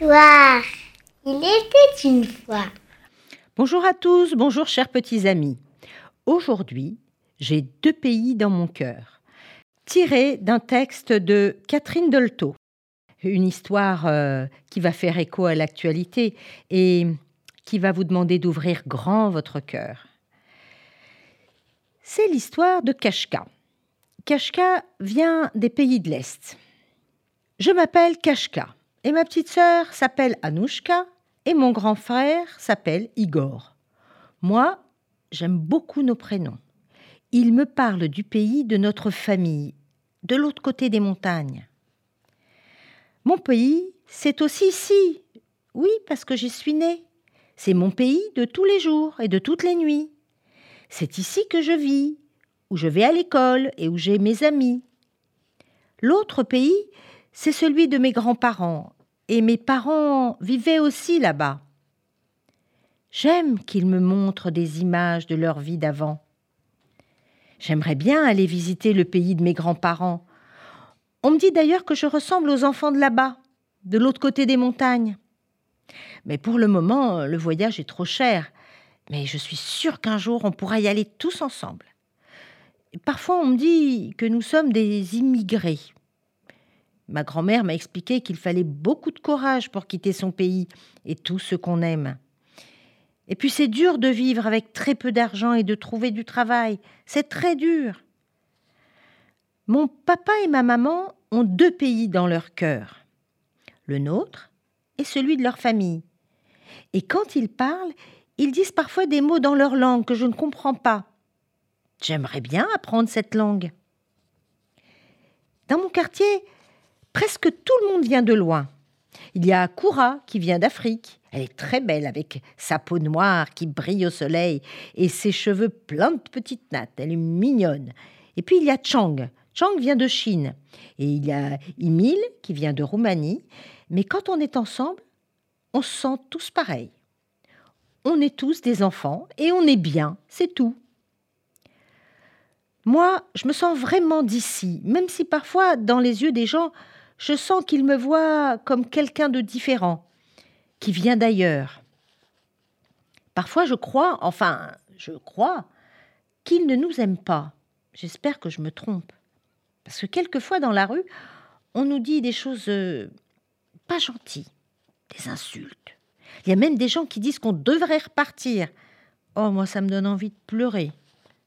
Il était une fois. Bonjour à tous, bonjour chers petits amis. Aujourd'hui, j'ai deux pays dans mon cœur, tiré d'un texte de Catherine Dolto. Une histoire euh, qui va faire écho à l'actualité et qui va vous demander d'ouvrir grand votre cœur. C'est l'histoire de Kashka. Kashka vient des pays de l'Est. Je m'appelle Kashka et ma petite sœur s'appelle Anouchka et mon grand frère s'appelle Igor. Moi, j'aime beaucoup nos prénoms. Ils me parlent du pays de notre famille, de l'autre côté des montagnes. Mon pays, c'est aussi ici. Oui, parce que j'y suis née. C'est mon pays de tous les jours et de toutes les nuits. C'est ici que je vis, où je vais à l'école et où j'ai mes amis. L'autre pays, c'est celui de mes grands-parents, et mes parents vivaient aussi là-bas. J'aime qu'ils me montrent des images de leur vie d'avant. J'aimerais bien aller visiter le pays de mes grands-parents. On me dit d'ailleurs que je ressemble aux enfants de là-bas, de l'autre côté des montagnes. Mais pour le moment, le voyage est trop cher. Mais je suis sûre qu'un jour on pourra y aller tous ensemble. Parfois on me dit que nous sommes des immigrés. Ma grand-mère m'a expliqué qu'il fallait beaucoup de courage pour quitter son pays et tout ce qu'on aime. Et puis c'est dur de vivre avec très peu d'argent et de trouver du travail. C'est très dur. Mon papa et ma maman ont deux pays dans leur cœur. Le nôtre et celui de leur famille. Et quand ils parlent, ils disent parfois des mots dans leur langue que je ne comprends pas. J'aimerais bien apprendre cette langue. Dans mon quartier, presque tout le monde vient de loin. Il y a Koura qui vient d'Afrique. Elle est très belle avec sa peau noire qui brille au soleil et ses cheveux pleins de petites nattes. Elle est mignonne. Et puis il y a Chang. Chang vient de Chine. Et il y a Emile qui vient de Roumanie. Mais quand on est ensemble, on se sent tous pareils. On est tous des enfants et on est bien, c'est tout. Moi, je me sens vraiment d'ici, même si parfois, dans les yeux des gens, je sens qu'ils me voient comme quelqu'un de différent, qui vient d'ailleurs. Parfois, je crois, enfin, je crois, qu'ils ne nous aiment pas. J'espère que je me trompe. Parce que quelquefois, dans la rue, on nous dit des choses euh, pas gentilles, des insultes. Il y a même des gens qui disent qu'on devrait repartir. Oh, moi, ça me donne envie de pleurer.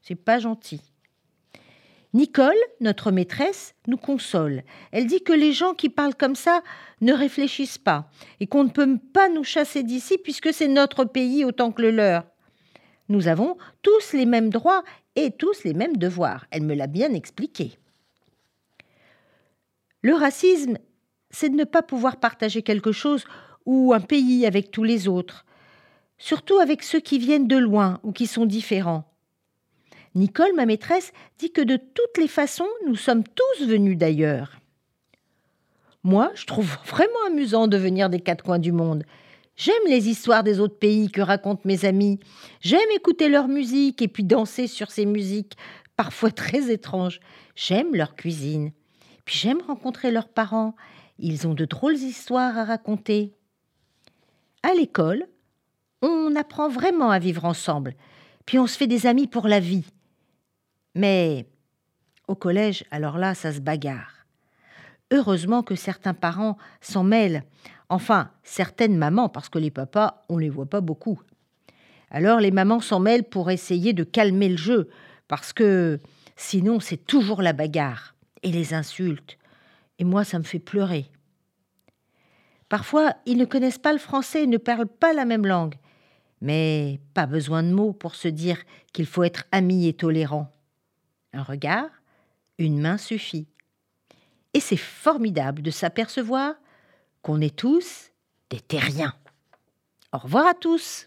C'est pas gentil. Nicole, notre maîtresse, nous console. Elle dit que les gens qui parlent comme ça ne réfléchissent pas et qu'on ne peut pas nous chasser d'ici puisque c'est notre pays autant que le leur. Nous avons tous les mêmes droits et tous les mêmes devoirs. Elle me l'a bien expliqué. Le racisme, c'est de ne pas pouvoir partager quelque chose ou un pays avec tous les autres, surtout avec ceux qui viennent de loin ou qui sont différents. Nicole, ma maîtresse, dit que de toutes les façons, nous sommes tous venus d'ailleurs. Moi, je trouve vraiment amusant de venir des quatre coins du monde. J'aime les histoires des autres pays que racontent mes amis. J'aime écouter leur musique et puis danser sur ces musiques, parfois très étranges. J'aime leur cuisine. Puis j'aime rencontrer leurs parents. Ils ont de drôles histoires à raconter. À l'école, on apprend vraiment à vivre ensemble. Puis on se fait des amis pour la vie. Mais au collège, alors là, ça se bagarre. Heureusement que certains parents s'en mêlent, enfin certaines mamans, parce que les papas, on ne les voit pas beaucoup. Alors les mamans s'en mêlent pour essayer de calmer le jeu, parce que sinon c'est toujours la bagarre et les insultes. Et moi, ça me fait pleurer. Parfois, ils ne connaissent pas le français et ne parlent pas la même langue. Mais pas besoin de mots pour se dire qu'il faut être ami et tolérant. Un regard, une main suffit. Et c'est formidable de s'apercevoir qu'on est tous des terriens. Au revoir à tous